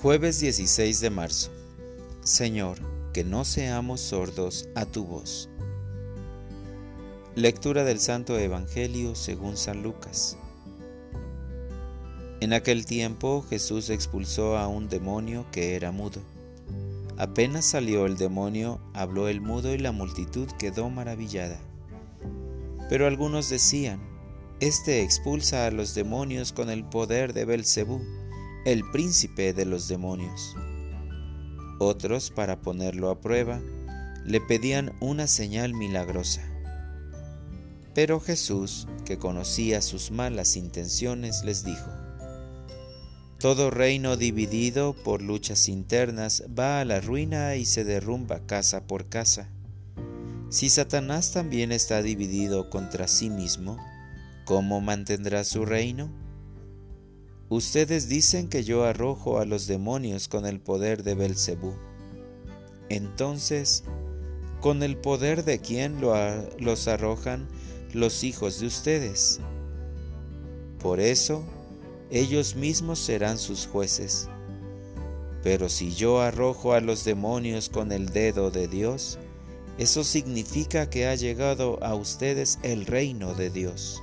Jueves 16 de marzo. Señor, que no seamos sordos a tu voz. Lectura del Santo Evangelio según San Lucas. En aquel tiempo Jesús expulsó a un demonio que era mudo. Apenas salió el demonio, habló el mudo y la multitud quedó maravillada. Pero algunos decían, Este expulsa a los demonios con el poder de Belcebú el príncipe de los demonios. Otros, para ponerlo a prueba, le pedían una señal milagrosa. Pero Jesús, que conocía sus malas intenciones, les dijo, Todo reino dividido por luchas internas va a la ruina y se derrumba casa por casa. Si Satanás también está dividido contra sí mismo, ¿cómo mantendrá su reino? Ustedes dicen que yo arrojo a los demonios con el poder de Belcebú. Entonces, ¿con el poder de quién los arrojan los hijos de ustedes? Por eso, ellos mismos serán sus jueces. Pero si yo arrojo a los demonios con el dedo de Dios, eso significa que ha llegado a ustedes el reino de Dios.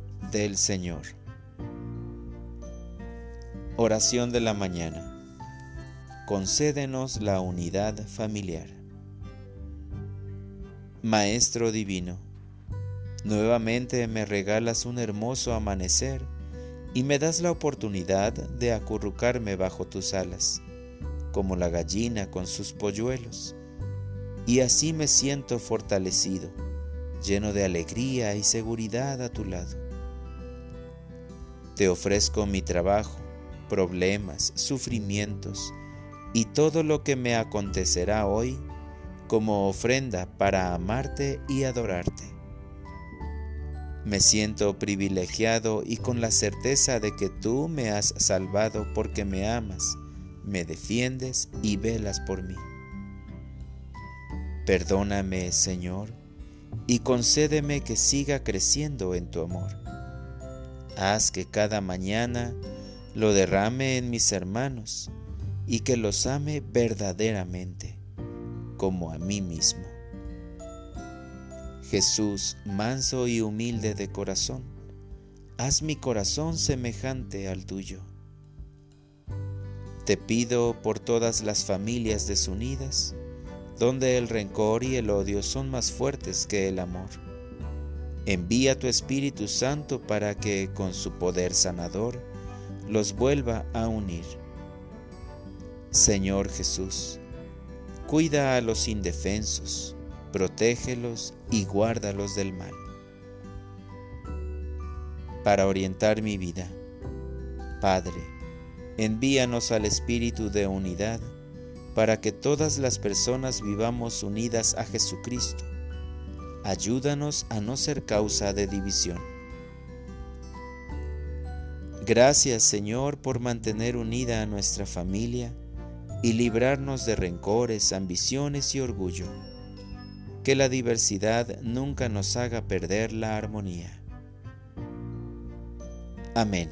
del Señor. Oración de la mañana. Concédenos la unidad familiar. Maestro Divino, nuevamente me regalas un hermoso amanecer y me das la oportunidad de acurrucarme bajo tus alas, como la gallina con sus polluelos, y así me siento fortalecido, lleno de alegría y seguridad a tu lado. Te ofrezco mi trabajo, problemas, sufrimientos y todo lo que me acontecerá hoy como ofrenda para amarte y adorarte. Me siento privilegiado y con la certeza de que tú me has salvado porque me amas, me defiendes y velas por mí. Perdóname, Señor, y concédeme que siga creciendo en tu amor Haz que cada mañana lo derrame en mis hermanos y que los ame verdaderamente, como a mí mismo. Jesús, manso y humilde de corazón, haz mi corazón semejante al tuyo. Te pido por todas las familias desunidas, donde el rencor y el odio son más fuertes que el amor Envía tu Espíritu Santo para que con su poder sanador los vuelva a unir. Señor Jesús, cuida a los indefensos, protégelos y guárdalos del mal. Para orientar mi vida, Padre, envíanos al Espíritu de unidad para que todas las personas vivamos unidas a Jesucristo ayúdanos a no ser causa de división. Gracias Señor por mantener unida a nuestra familia y librarnos de rencores, ambiciones y orgullo. Que la diversidad nunca nos haga perder la armonía. Amén.